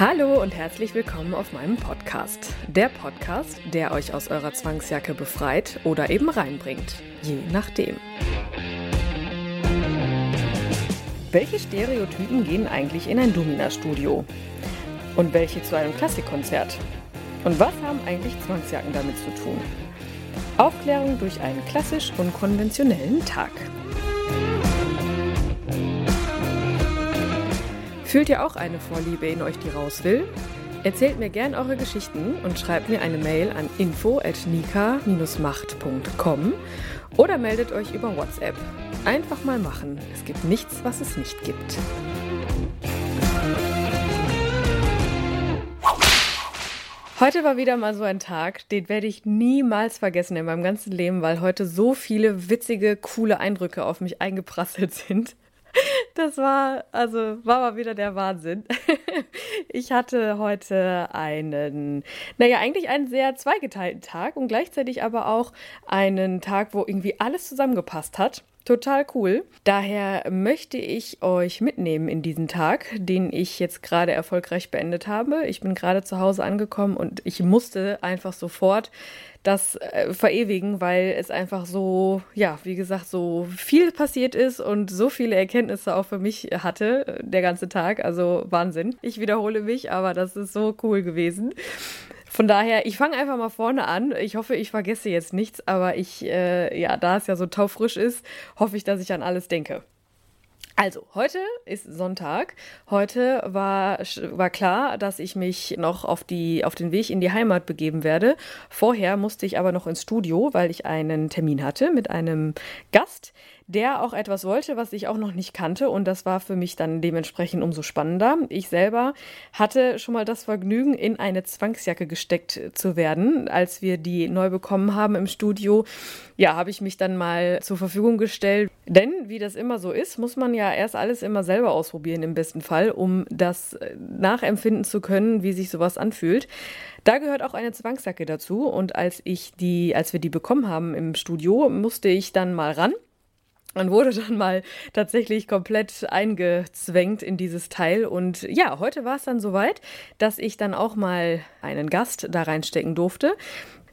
Hallo und herzlich willkommen auf meinem Podcast. Der Podcast, der euch aus eurer Zwangsjacke befreit oder eben reinbringt, je nachdem. Welche Stereotypen gehen eigentlich in ein Domina-Studio? Und welche zu einem Klassikkonzert? Und was haben eigentlich Zwangsjacken damit zu tun? Aufklärung durch einen klassisch unkonventionellen Tag. Fühlt ihr auch eine Vorliebe in euch, die raus will? Erzählt mir gern eure Geschichten und schreibt mir eine Mail an info@nika-macht.com oder meldet euch über WhatsApp. Einfach mal machen. Es gibt nichts, was es nicht gibt. Heute war wieder mal so ein Tag, den werde ich niemals vergessen in meinem ganzen Leben, weil heute so viele witzige, coole Eindrücke auf mich eingeprasselt sind. Das war, also war mal wieder der Wahnsinn. Ich hatte heute einen, naja, eigentlich einen sehr zweigeteilten Tag und gleichzeitig aber auch einen Tag, wo irgendwie alles zusammengepasst hat. Total cool. Daher möchte ich euch mitnehmen in diesen Tag, den ich jetzt gerade erfolgreich beendet habe. Ich bin gerade zu Hause angekommen und ich musste einfach sofort das äh, verewigen, weil es einfach so, ja, wie gesagt, so viel passiert ist und so viele Erkenntnisse auch für mich hatte, äh, der ganze Tag. Also Wahnsinn. Ich wiederhole mich, aber das ist so cool gewesen. Von daher, ich fange einfach mal vorne an. Ich hoffe, ich vergesse jetzt nichts, aber ich, äh, ja, da es ja so taufrisch ist, hoffe ich, dass ich an alles denke. Also, heute ist Sonntag. Heute war, war klar, dass ich mich noch auf, die, auf den Weg in die Heimat begeben werde. Vorher musste ich aber noch ins Studio, weil ich einen Termin hatte mit einem Gast, der auch etwas wollte, was ich auch noch nicht kannte. Und das war für mich dann dementsprechend umso spannender. Ich selber hatte schon mal das Vergnügen, in eine Zwangsjacke gesteckt zu werden. Als wir die neu bekommen haben im Studio, ja, habe ich mich dann mal zur Verfügung gestellt. Denn, wie das immer so ist, muss man ja erst alles immer selber ausprobieren, im besten Fall, um das nachempfinden zu können, wie sich sowas anfühlt. Da gehört auch eine Zwangsjacke dazu. Und als ich die, als wir die bekommen haben im Studio, musste ich dann mal ran man wurde dann mal tatsächlich komplett eingezwängt in dieses Teil. Und ja, heute war es dann soweit, dass ich dann auch mal einen Gast da reinstecken durfte.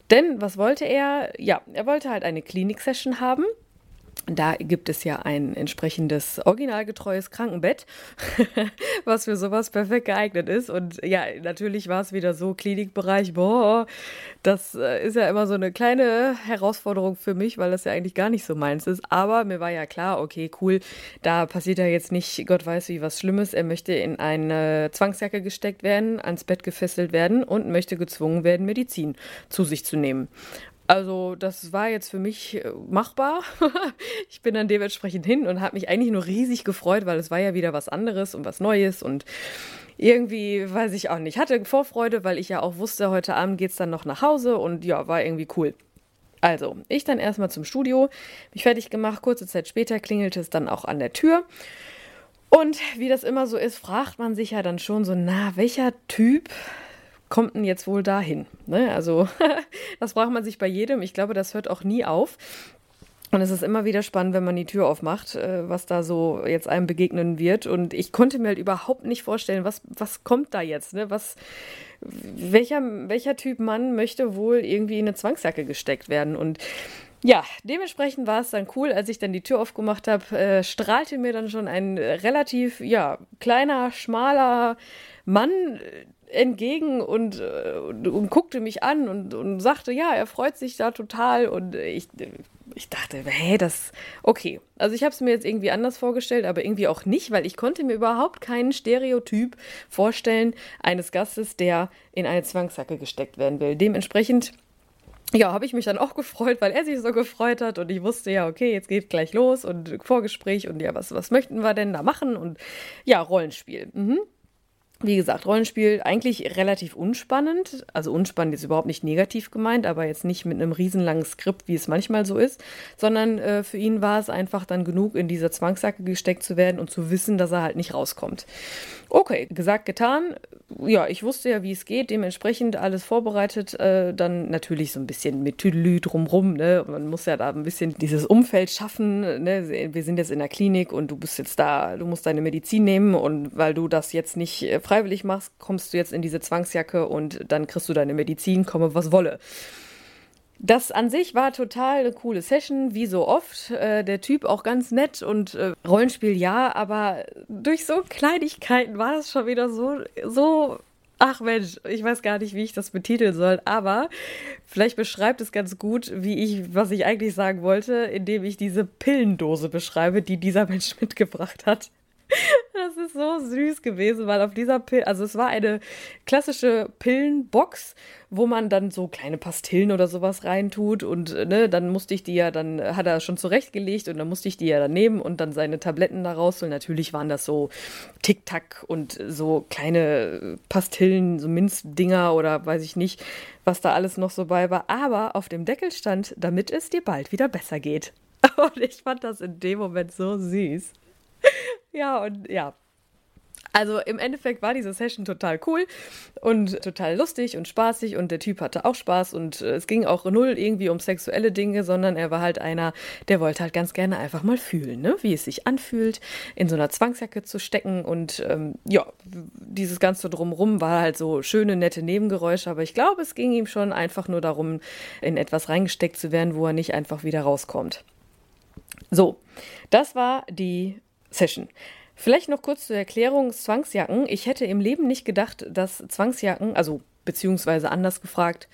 Denn was wollte er? Ja, er wollte halt eine Klinik-Session haben. Da gibt es ja ein entsprechendes originalgetreues Krankenbett, was für sowas perfekt geeignet ist. Und ja, natürlich war es wieder so, Klinikbereich, boah, das äh, ist ja immer so eine kleine Herausforderung für mich, weil das ja eigentlich gar nicht so meins ist. Aber mir war ja klar, okay, cool, da passiert ja jetzt nicht, Gott weiß wie, was Schlimmes. Er möchte in eine Zwangsjacke gesteckt werden, ans Bett gefesselt werden und möchte gezwungen werden, Medizin zu sich zu nehmen. Also das war jetzt für mich äh, machbar. ich bin dann dementsprechend hin und habe mich eigentlich nur riesig gefreut, weil es war ja wieder was anderes und was Neues und irgendwie weiß ich auch nicht. Hatte Vorfreude, weil ich ja auch wusste, heute Abend geht es dann noch nach Hause und ja, war irgendwie cool. Also, ich dann erstmal zum Studio, mich fertig gemacht, kurze Zeit später klingelte es dann auch an der Tür. Und wie das immer so ist, fragt man sich ja dann schon so, na, welcher Typ kommt denn jetzt wohl dahin? Ne? Also, das braucht man sich bei jedem. Ich glaube, das hört auch nie auf. Und es ist immer wieder spannend, wenn man die Tür aufmacht, äh, was da so jetzt einem begegnen wird. Und ich konnte mir halt überhaupt nicht vorstellen, was, was kommt da jetzt? Ne? Was, welcher, welcher Typ Mann möchte wohl irgendwie in eine Zwangsjacke gesteckt werden? Und ja, dementsprechend war es dann cool, als ich dann die Tür aufgemacht habe, äh, strahlte mir dann schon ein relativ, ja, kleiner, schmaler Mann entgegen und, äh, und, und, guckte mich an und, und sagte, ja, er freut sich da total. Und ich, ich dachte, hä, das, okay. Also ich habe es mir jetzt irgendwie anders vorgestellt, aber irgendwie auch nicht, weil ich konnte mir überhaupt keinen Stereotyp vorstellen eines Gastes, der in eine Zwangsjacke gesteckt werden will. Dementsprechend ja, habe ich mich dann auch gefreut, weil er sich so gefreut hat und ich wusste ja, okay, jetzt geht gleich los und Vorgespräch und ja, was, was möchten wir denn da machen und ja, Rollenspiel. Mhm. Wie gesagt, Rollenspiel eigentlich relativ unspannend. Also unspannend ist überhaupt nicht negativ gemeint, aber jetzt nicht mit einem riesenlangen Skript, wie es manchmal so ist, sondern äh, für ihn war es einfach dann genug, in dieser Zwangsjacke gesteckt zu werden und zu wissen, dass er halt nicht rauskommt. Okay, gesagt, getan. Ja, ich wusste ja, wie es geht, dementsprechend alles vorbereitet. Äh, dann natürlich so ein bisschen mit Tüdelü drumrum. Ne? Man muss ja da ein bisschen dieses Umfeld schaffen. Ne? Wir sind jetzt in der Klinik und du bist jetzt da, du musst deine Medizin nehmen und weil du das jetzt nicht äh, freiwillig machst, kommst du jetzt in diese Zwangsjacke und dann kriegst du deine Medizin, komme was wolle. Das an sich war total eine coole Session, wie so oft. Äh, der Typ auch ganz nett und äh, Rollenspiel ja, aber durch so Kleinigkeiten war das schon wieder so, so. Ach Mensch, ich weiß gar nicht, wie ich das betiteln soll, aber vielleicht beschreibt es ganz gut, wie ich, was ich eigentlich sagen wollte, indem ich diese Pillendose beschreibe, die dieser Mensch mitgebracht hat. Das ist so süß gewesen, weil auf dieser Pille, also es war eine klassische Pillenbox, wo man dann so kleine Pastillen oder sowas reintut und ne, dann musste ich die ja, dann hat er schon zurechtgelegt und dann musste ich die ja dann nehmen und dann seine Tabletten da rausholen. Natürlich waren das so Tic-Tac und so kleine Pastillen, so Minzdinger oder weiß ich nicht, was da alles noch so bei war. Aber auf dem Deckel stand, damit es dir bald wieder besser geht. Und ich fand das in dem Moment so süß. Ja, und ja. Also im Endeffekt war diese Session total cool und total lustig und spaßig und der Typ hatte auch Spaß und äh, es ging auch null irgendwie um sexuelle Dinge, sondern er war halt einer, der wollte halt ganz gerne einfach mal fühlen, ne? wie es sich anfühlt, in so einer Zwangsjacke zu stecken und ähm, ja, dieses Ganze drumrum war halt so schöne, nette Nebengeräusche, aber ich glaube, es ging ihm schon einfach nur darum, in etwas reingesteckt zu werden, wo er nicht einfach wieder rauskommt. So, das war die Session. Vielleicht noch kurz zur Erklärung Zwangsjacken. Ich hätte im Leben nicht gedacht, dass Zwangsjacken, also beziehungsweise anders gefragt,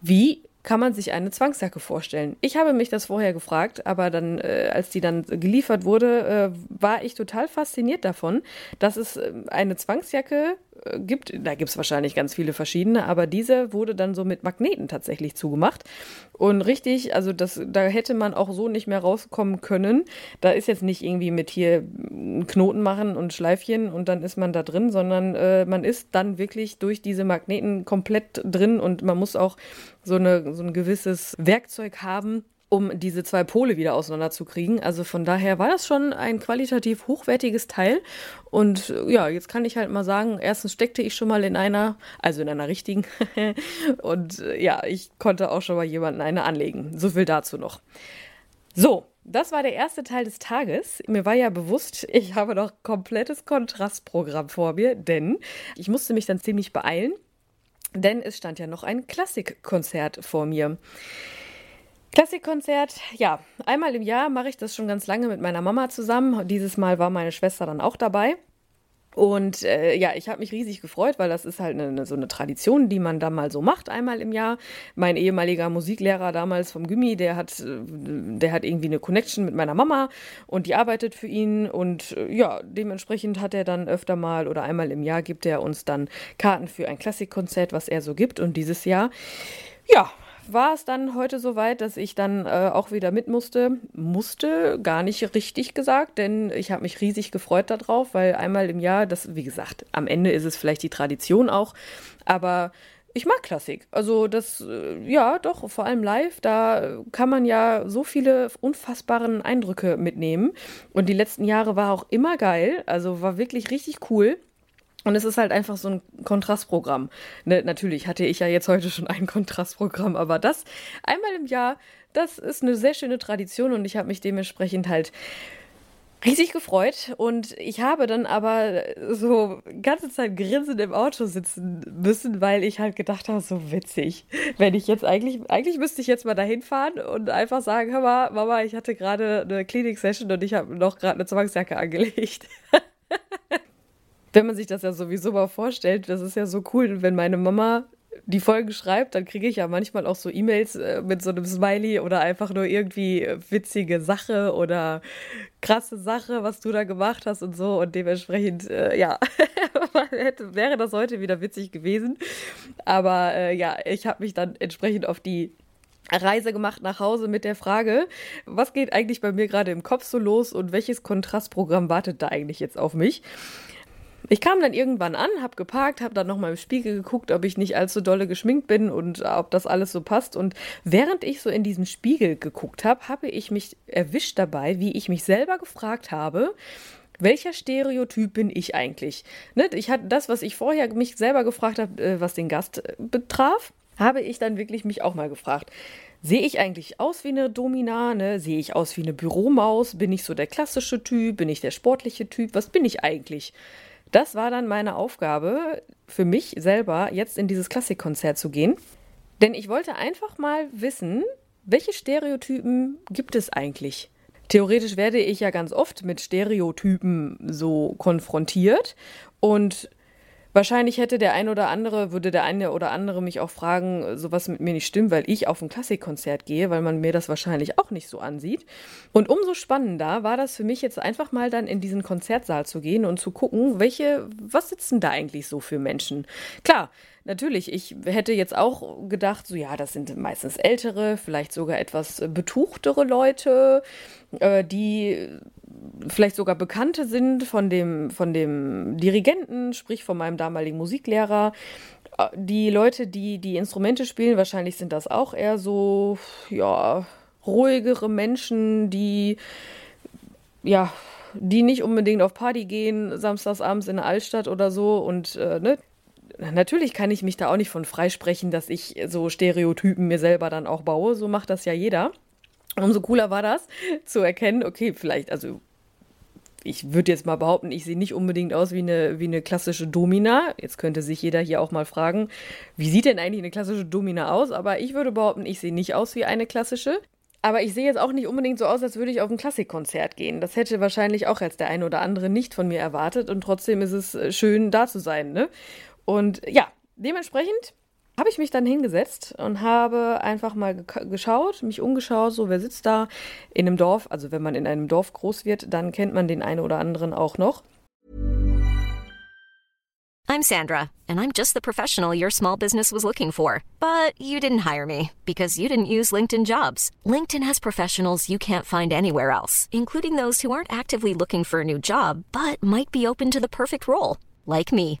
wie kann man sich eine Zwangsjacke vorstellen? Ich habe mich das vorher gefragt, aber dann, äh, als die dann geliefert wurde, äh, war ich total fasziniert davon, dass es äh, eine Zwangsjacke gibt. Da gibt es wahrscheinlich ganz viele verschiedene, aber diese wurde dann so mit Magneten tatsächlich zugemacht. Und richtig, also das, da hätte man auch so nicht mehr rauskommen können. Da ist jetzt nicht irgendwie mit hier Knoten machen und Schleifchen und dann ist man da drin, sondern äh, man ist dann wirklich durch diese Magneten komplett drin und man muss auch so, eine, so ein gewisses Werkzeug haben, um diese zwei Pole wieder auseinanderzukriegen. Also von daher war das schon ein qualitativ hochwertiges Teil. Und ja, jetzt kann ich halt mal sagen, erstens steckte ich schon mal in einer, also in einer richtigen. und ja, ich konnte auch schon mal jemanden eine anlegen. So viel dazu noch. So, das war der erste Teil des Tages. Mir war ja bewusst, ich habe noch komplettes Kontrastprogramm vor mir, denn ich musste mich dann ziemlich beeilen denn es stand ja noch ein Klassikkonzert vor mir. Klassikkonzert, ja, einmal im Jahr mache ich das schon ganz lange mit meiner Mama zusammen. Dieses Mal war meine Schwester dann auch dabei. Und äh, ja, ich habe mich riesig gefreut, weil das ist halt eine, so eine Tradition, die man da mal so macht, einmal im Jahr. Mein ehemaliger Musiklehrer damals vom Gimmi, der hat, äh, der hat irgendwie eine Connection mit meiner Mama und die arbeitet für ihn. Und äh, ja, dementsprechend hat er dann öfter mal oder einmal im Jahr gibt er uns dann Karten für ein Klassikkonzert, was er so gibt. Und dieses Jahr, ja, war es dann heute soweit, dass ich dann äh, auch wieder mit musste. Musste, gar nicht richtig gesagt, denn ich habe mich riesig gefreut darauf, weil einmal im Jahr, das, wie gesagt, am Ende ist es vielleicht die Tradition auch, aber ich mag Klassik. Also das, äh, ja, doch, vor allem live, da kann man ja so viele unfassbaren Eindrücke mitnehmen. Und die letzten Jahre war auch immer geil, also war wirklich richtig cool. Und es ist halt einfach so ein Kontrastprogramm. Ne, natürlich hatte ich ja jetzt heute schon ein Kontrastprogramm, aber das einmal im Jahr, das ist eine sehr schöne Tradition und ich habe mich dementsprechend halt riesig gefreut und ich habe dann aber so ganze Zeit grinsend im Auto sitzen müssen, weil ich halt gedacht habe, so witzig, wenn ich jetzt eigentlich, eigentlich müsste ich jetzt mal dahin fahren und einfach sagen, hör mal, Mama, ich hatte gerade eine Klinik-Session und ich habe noch gerade eine Zwangsjacke angelegt. wenn man sich das ja sowieso mal vorstellt, das ist ja so cool, wenn meine Mama die Folgen schreibt, dann kriege ich ja manchmal auch so E-Mails äh, mit so einem Smiley oder einfach nur irgendwie äh, witzige Sache oder krasse Sache, was du da gemacht hast und so. Und dementsprechend, äh, ja, hätte, wäre das heute wieder witzig gewesen. Aber äh, ja, ich habe mich dann entsprechend auf die Reise gemacht nach Hause mit der Frage, was geht eigentlich bei mir gerade im Kopf so los und welches Kontrastprogramm wartet da eigentlich jetzt auf mich? Ich kam dann irgendwann an, hab geparkt, hab dann nochmal im Spiegel geguckt, ob ich nicht allzu dolle geschminkt bin und ob das alles so passt. Und während ich so in diesen Spiegel geguckt habe, habe ich mich erwischt dabei, wie ich mich selber gefragt habe, welcher Stereotyp bin ich eigentlich? Ne? Ich hatte das, was ich vorher mich selber gefragt habe, äh, was den Gast äh, betraf, habe ich dann wirklich mich auch mal gefragt. Sehe ich eigentlich aus wie eine Domina? Ne? Sehe ich aus wie eine Büromaus? Bin ich so der klassische Typ? Bin ich der sportliche Typ? Was bin ich eigentlich? Das war dann meine Aufgabe für mich selber, jetzt in dieses Klassikkonzert zu gehen. Denn ich wollte einfach mal wissen, welche Stereotypen gibt es eigentlich? Theoretisch werde ich ja ganz oft mit Stereotypen so konfrontiert und Wahrscheinlich hätte der ein oder andere, würde der eine oder andere mich auch fragen, sowas mit mir nicht stimmt, weil ich auf ein Klassikkonzert gehe, weil man mir das wahrscheinlich auch nicht so ansieht. Und umso spannender war das für mich jetzt einfach mal dann in diesen Konzertsaal zu gehen und zu gucken, welche, was sitzen da eigentlich so für Menschen? Klar, natürlich, ich hätte jetzt auch gedacht, so ja, das sind meistens ältere, vielleicht sogar etwas betuchtere Leute, äh, die vielleicht sogar Bekannte sind von dem, von dem Dirigenten, sprich von meinem damaligen Musiklehrer. Äh, die Leute, die die Instrumente spielen, wahrscheinlich sind das auch eher so, ja, ruhigere Menschen, die, ja, die nicht unbedingt auf Party gehen, samstagsabends in der Altstadt oder so und, äh, ne, Natürlich kann ich mich da auch nicht von freisprechen, dass ich so Stereotypen mir selber dann auch baue. So macht das ja jeder. Umso cooler war das, zu erkennen, okay, vielleicht, also ich würde jetzt mal behaupten, ich sehe nicht unbedingt aus wie eine, wie eine klassische Domina. Jetzt könnte sich jeder hier auch mal fragen, wie sieht denn eigentlich eine klassische Domina aus? Aber ich würde behaupten, ich sehe nicht aus wie eine klassische. Aber ich sehe jetzt auch nicht unbedingt so aus, als würde ich auf ein Klassikkonzert gehen. Das hätte wahrscheinlich auch jetzt der eine oder andere nicht von mir erwartet. Und trotzdem ist es äh, schön, da zu sein. Ne? Und ja, dementsprechend habe ich mich dann hingesetzt und habe einfach mal geschaut, mich umgeschaut, so wer sitzt da in einem Dorf. Also wenn man in einem Dorf groß wird, dann kennt man den einen oder anderen auch noch. I'm Sandra and I'm just the professional your small business was looking for. But you didn't hire me because you didn't use LinkedIn Jobs. LinkedIn has professionals you can't find anywhere else, including those who aren't actively looking for a new job but might be open to the perfect role, like me.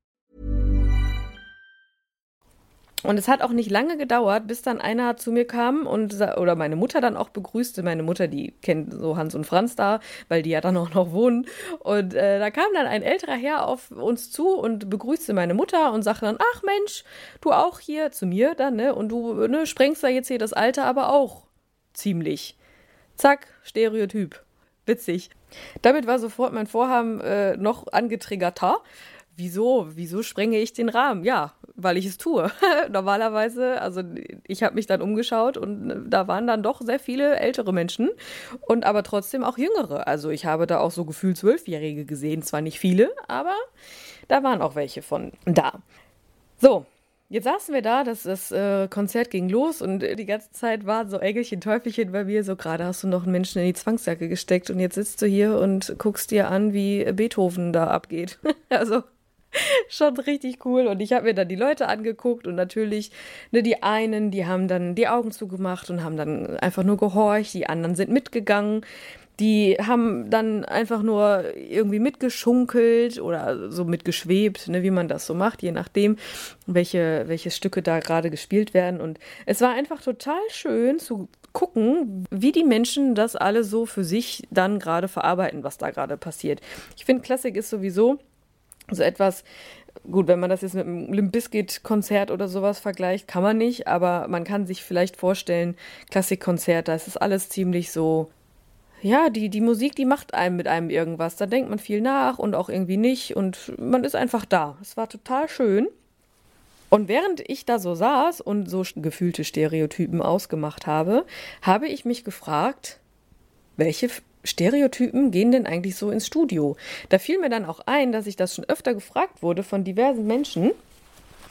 Und es hat auch nicht lange gedauert, bis dann einer zu mir kam und oder meine Mutter dann auch begrüßte. Meine Mutter, die kennt so Hans und Franz da, weil die ja dann auch noch wohnen. Und äh, da kam dann ein älterer Herr auf uns zu und begrüßte meine Mutter und sagte dann: Ach Mensch, du auch hier zu mir dann, ne? Und du ne, sprengst da jetzt hier das Alter aber auch ziemlich. Zack, Stereotyp. Witzig. Damit war sofort mein Vorhaben äh, noch angetriggerter wieso, wieso sprenge ich den Rahmen? Ja, weil ich es tue. Normalerweise, also ich habe mich dann umgeschaut und äh, da waren dann doch sehr viele ältere Menschen und aber trotzdem auch jüngere. Also ich habe da auch so gefühlt Zwölfjährige gesehen, zwar nicht viele, aber da waren auch welche von da. So, Jetzt saßen wir da, das, das äh, Konzert ging los und die ganze Zeit war so Engelchen, Teufelchen bei mir. So gerade hast du noch einen Menschen in die Zwangsjacke gesteckt und jetzt sitzt du hier und guckst dir an, wie Beethoven da abgeht. also schon richtig cool. Und ich habe mir dann die Leute angeguckt und natürlich, ne, die einen, die haben dann die Augen zugemacht und haben dann einfach nur gehorcht, die anderen sind mitgegangen. Die haben dann einfach nur irgendwie mitgeschunkelt oder so mitgeschwebt, ne, wie man das so macht, je nachdem, welche, welche Stücke da gerade gespielt werden. Und es war einfach total schön zu gucken, wie die Menschen das alle so für sich dann gerade verarbeiten, was da gerade passiert. Ich finde, Klassik ist sowieso so etwas, gut, wenn man das jetzt mit einem Limp Bizkit-Konzert oder sowas vergleicht, kann man nicht, aber man kann sich vielleicht vorstellen, Klassikkonzert, da ist es alles ziemlich so, ja, die, die Musik, die macht einem mit einem irgendwas. Da denkt man viel nach und auch irgendwie nicht und man ist einfach da. Es war total schön. Und während ich da so saß und so gefühlte Stereotypen ausgemacht habe, habe ich mich gefragt, welche Stereotypen gehen denn eigentlich so ins Studio? Da fiel mir dann auch ein, dass ich das schon öfter gefragt wurde von diversen Menschen,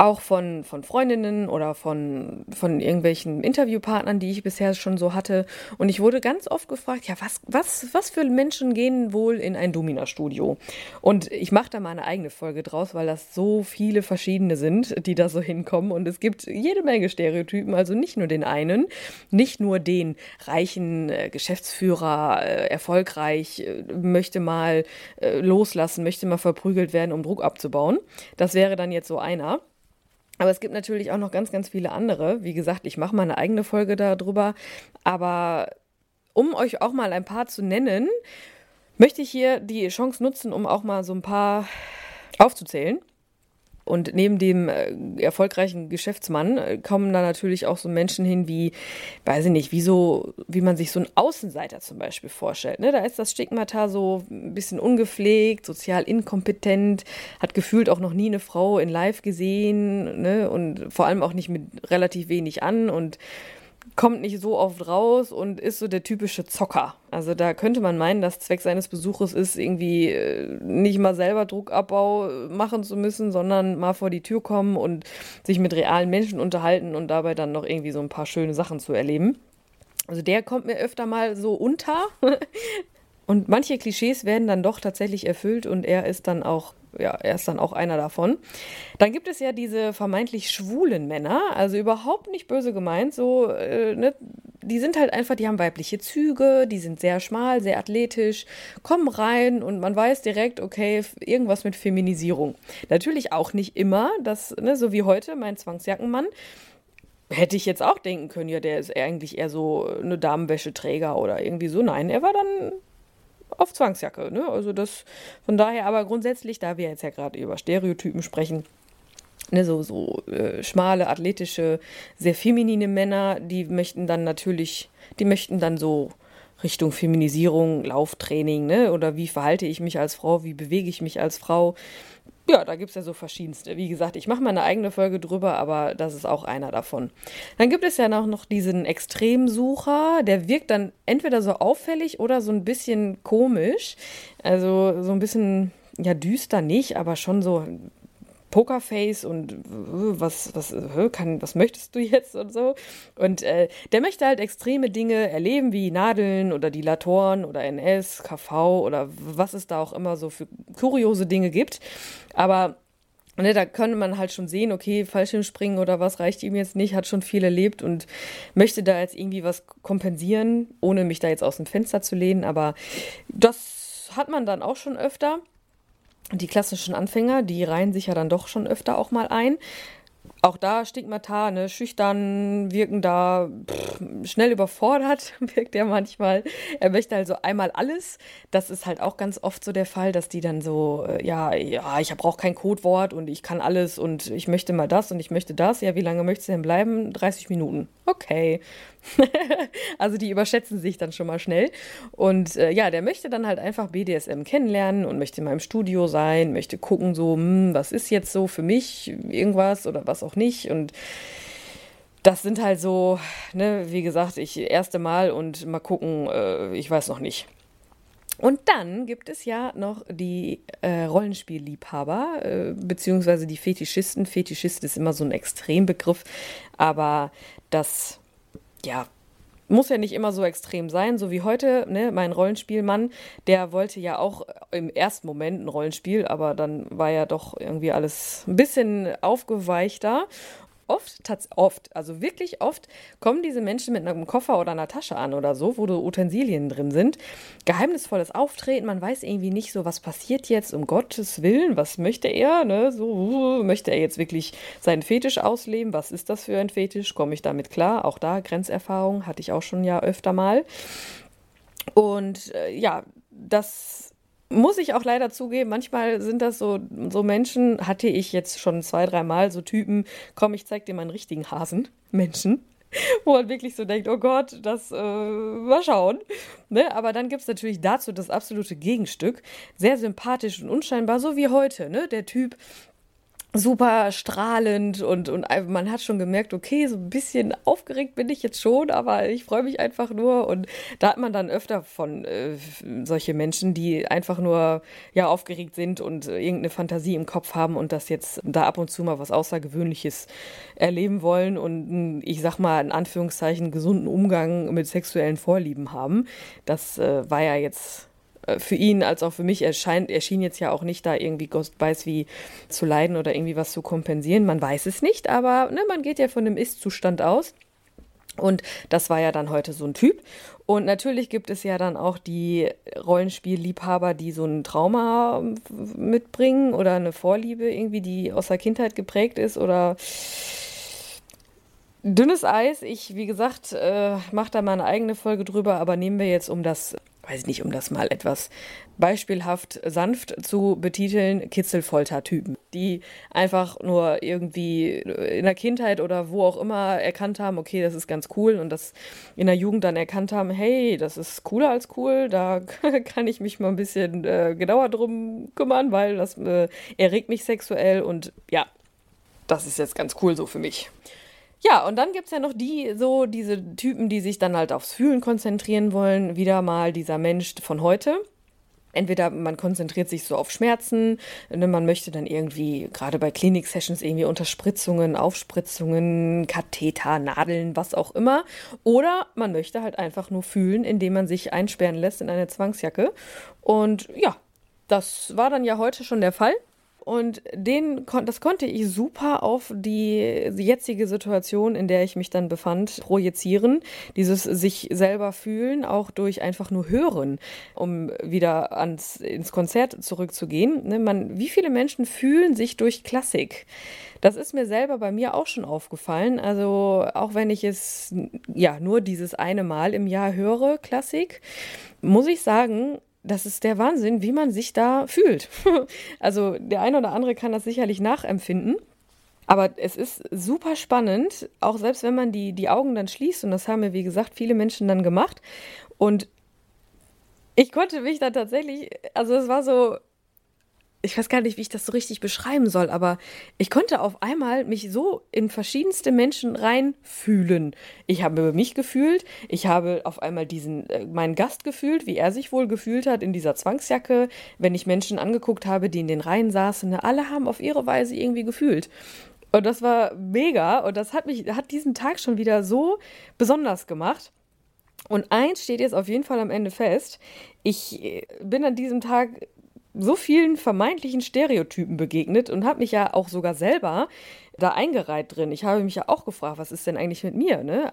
auch von, von Freundinnen oder von, von irgendwelchen Interviewpartnern, die ich bisher schon so hatte. Und ich wurde ganz oft gefragt, ja, was, was, was für Menschen gehen wohl in ein Domina-Studio? Und ich mache da mal eine eigene Folge draus, weil das so viele verschiedene sind, die da so hinkommen. Und es gibt jede Menge Stereotypen, also nicht nur den einen, nicht nur den reichen äh, Geschäftsführer, äh, erfolgreich, äh, möchte mal äh, loslassen, möchte mal verprügelt werden, um Druck abzubauen. Das wäre dann jetzt so einer. Aber es gibt natürlich auch noch ganz, ganz viele andere. Wie gesagt, ich mache mal eine eigene Folge darüber. Aber um euch auch mal ein paar zu nennen, möchte ich hier die Chance nutzen, um auch mal so ein paar aufzuzählen. Und neben dem äh, erfolgreichen Geschäftsmann äh, kommen da natürlich auch so Menschen hin wie, weiß ich nicht, wie so, wie man sich so einen Außenseiter zum Beispiel vorstellt. Ne? Da ist das Stigmata so ein bisschen ungepflegt, sozial inkompetent, hat gefühlt auch noch nie eine Frau in Live gesehen ne? und vor allem auch nicht mit relativ wenig an und kommt nicht so oft raus und ist so der typische Zocker. Also da könnte man meinen, dass Zweck seines Besuches ist, irgendwie äh, nicht mal selber Druckabbau äh, machen zu müssen, sondern mal vor die Tür kommen und sich mit realen Menschen unterhalten und dabei dann noch irgendwie so ein paar schöne Sachen zu erleben. Also der kommt mir öfter mal so unter. Und manche Klischees werden dann doch tatsächlich erfüllt und er ist dann auch ja, er ist dann auch einer davon. Dann gibt es ja diese vermeintlich schwulen Männer, also überhaupt nicht böse gemeint, so, äh, ne, die sind halt einfach, die haben weibliche Züge, die sind sehr schmal, sehr athletisch, kommen rein und man weiß direkt, okay, irgendwas mit Feminisierung. Natürlich auch nicht immer, das, ne, so wie heute, mein Zwangsjackenmann, hätte ich jetzt auch denken können, ja, der ist eigentlich eher so eine Damenwäscheträger oder irgendwie so. Nein, er war dann auf Zwangsjacke. Ne? Also das von daher, aber grundsätzlich, da wir jetzt ja gerade über Stereotypen sprechen, ne, so, so äh, schmale, athletische, sehr feminine Männer, die möchten dann natürlich, die möchten dann so Richtung Feminisierung, Lauftraining, ne? Oder wie verhalte ich mich als Frau, wie bewege ich mich als Frau? Ja, da gibt es ja so verschiedenste. Wie gesagt, ich mache mal eine eigene Folge drüber, aber das ist auch einer davon. Dann gibt es ja noch, noch diesen Extremsucher, der wirkt dann entweder so auffällig oder so ein bisschen komisch. Also so ein bisschen, ja, düster nicht, aber schon so Pokerface und was, was, kann, was möchtest du jetzt und so. Und äh, der möchte halt extreme Dinge erleben, wie Nadeln oder Dilatoren oder NS, KV oder was es da auch immer so für kuriose Dinge gibt. Aber Ne, da könnte man halt schon sehen, okay, Fallschirmspringen oder was reicht ihm jetzt nicht, hat schon viel erlebt und möchte da jetzt irgendwie was kompensieren, ohne mich da jetzt aus dem Fenster zu lehnen. Aber das hat man dann auch schon öfter die klassischen Anfänger, die reihen sich ja dann doch schon öfter auch mal ein. Auch da Stigmata, ne, schüchtern, wirken da pff, schnell überfordert, wirkt er manchmal. Er möchte also einmal alles. Das ist halt auch ganz oft so der Fall, dass die dann so, äh, ja, ja, ich brauche kein Codewort und ich kann alles und ich möchte mal das und ich möchte das. Ja, wie lange möchtest du denn bleiben? 30 Minuten. Okay. also die überschätzen sich dann schon mal schnell. Und äh, ja, der möchte dann halt einfach BDSM kennenlernen und möchte in meinem Studio sein, möchte gucken, so, hm, was ist jetzt so für mich irgendwas oder was auch nicht. Und das sind halt so, ne, wie gesagt, ich erste Mal und mal gucken, äh, ich weiß noch nicht. Und dann gibt es ja noch die äh, Rollenspielliebhaber, äh, beziehungsweise die Fetischisten. Fetischist ist immer so ein Extrembegriff, aber das, ja, muss ja nicht immer so extrem sein, so wie heute, ne, mein Rollenspielmann, der wollte ja auch im ersten Moment ein Rollenspiel, aber dann war ja doch irgendwie alles ein bisschen aufgeweichter oft, oft, also wirklich oft, kommen diese Menschen mit einem Koffer oder einer Tasche an oder so, wo Utensilien drin sind. Geheimnisvolles Auftreten, man weiß irgendwie nicht so, was passiert jetzt, um Gottes Willen, was möchte er, ne? So, möchte er jetzt wirklich seinen Fetisch ausleben? Was ist das für ein Fetisch? Komme ich damit klar? Auch da Grenzerfahrung hatte ich auch schon ja öfter mal. Und äh, ja, das muss ich auch leider zugeben, manchmal sind das so, so Menschen, hatte ich jetzt schon zwei, dreimal so Typen, komm, ich zeig dir meinen richtigen Hasen, Menschen, wo man wirklich so denkt, oh Gott, das, äh, mal schauen. Ne? Aber dann gibt es natürlich dazu das absolute Gegenstück, sehr sympathisch und unscheinbar, so wie heute, ne? Der Typ, super strahlend und, und man hat schon gemerkt, okay, so ein bisschen aufgeregt bin ich jetzt schon, aber ich freue mich einfach nur. Und da hat man dann öfter von äh, solche Menschen, die einfach nur ja aufgeregt sind und irgendeine Fantasie im Kopf haben und das jetzt da ab und zu mal was Außergewöhnliches erleben wollen und ich sag mal in Anführungszeichen gesunden Umgang mit sexuellen Vorlieben haben. Das äh, war ja jetzt äh, für ihn als auch für mich erscheint, erschien jetzt ja auch nicht da irgendwie Ghost Weiß wie zu leiden oder irgendwie was zu kompensieren. Man weiß es nicht, aber ne, man geht ja von dem Ist-Zustand aus. Und das war ja dann heute so ein Typ. Und natürlich gibt es ja dann auch die Rollenspielliebhaber, die so ein Trauma mitbringen oder eine Vorliebe irgendwie, die aus der Kindheit geprägt ist oder dünnes Eis. Ich, wie gesagt, äh, mache da mal eine eigene Folge drüber, aber nehmen wir jetzt um das weiß ich nicht, um das mal etwas beispielhaft sanft zu betiteln, Kitzelfolter-Typen, die einfach nur irgendwie in der Kindheit oder wo auch immer erkannt haben, okay, das ist ganz cool und das in der Jugend dann erkannt haben, hey, das ist cooler als cool, da kann ich mich mal ein bisschen äh, genauer drum kümmern, weil das äh, erregt mich sexuell und ja, das ist jetzt ganz cool so für mich. Ja, und dann gibt es ja noch die, so diese Typen, die sich dann halt aufs Fühlen konzentrieren wollen. Wieder mal dieser Mensch von heute. Entweder man konzentriert sich so auf Schmerzen, ne, man möchte dann irgendwie, gerade bei Klinik-Sessions, irgendwie Unterspritzungen, Aufspritzungen, Katheter, Nadeln, was auch immer. Oder man möchte halt einfach nur fühlen, indem man sich einsperren lässt in eine Zwangsjacke. Und ja, das war dann ja heute schon der Fall. Und den, das konnte ich super auf die jetzige Situation, in der ich mich dann befand, projizieren. Dieses sich selber fühlen, auch durch einfach nur hören, um wieder ans, ins Konzert zurückzugehen. Ne, man, wie viele Menschen fühlen sich durch Klassik? Das ist mir selber bei mir auch schon aufgefallen. Also auch wenn ich es ja nur dieses eine Mal im Jahr höre, Klassik, muss ich sagen, das ist der Wahnsinn, wie man sich da fühlt. also der eine oder andere kann das sicherlich nachempfinden. Aber es ist super spannend, auch selbst wenn man die, die Augen dann schließt. Und das haben ja, wie gesagt, viele Menschen dann gemacht. Und ich konnte mich da tatsächlich, also es war so, ich weiß gar nicht, wie ich das so richtig beschreiben soll, aber ich konnte auf einmal mich so in verschiedenste Menschen reinfühlen. Ich habe mich gefühlt, ich habe auf einmal diesen äh, meinen Gast gefühlt, wie er sich wohl gefühlt hat in dieser Zwangsjacke, wenn ich Menschen angeguckt habe, die in den Reihen saßen, ne, alle haben auf ihre Weise irgendwie gefühlt. Und das war mega und das hat mich hat diesen Tag schon wieder so besonders gemacht. Und eins steht jetzt auf jeden Fall am Ende fest. Ich äh, bin an diesem Tag so vielen vermeintlichen Stereotypen begegnet und habe mich ja auch sogar selber da eingereiht drin. Ich habe mich ja auch gefragt, was ist denn eigentlich mit mir, ne?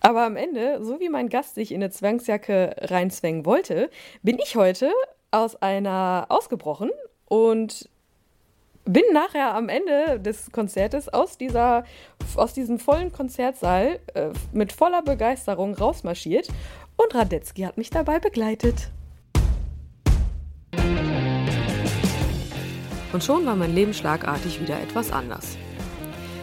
Aber am Ende, so wie mein Gast sich in eine Zwangsjacke reinzwängen wollte, bin ich heute aus einer ausgebrochen und bin nachher am Ende des Konzertes aus, dieser, aus diesem vollen Konzertsaal äh, mit voller Begeisterung rausmarschiert und Radetzky hat mich dabei begleitet. Und schon war mein Leben schlagartig wieder etwas anders.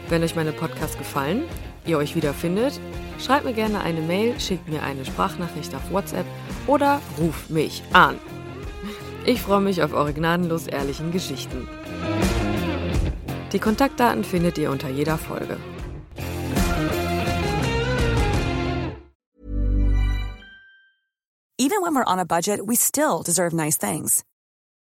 Wenn euch meine Podcasts gefallen, ihr euch wiederfindet, schreibt mir gerne eine Mail, schickt mir eine Sprachnachricht auf WhatsApp oder ruft mich an. Ich freue mich auf eure gnadenlos ehrlichen Geschichten. Die Kontaktdaten findet ihr unter jeder Folge. Even when we're on a budget, we still deserve nice things.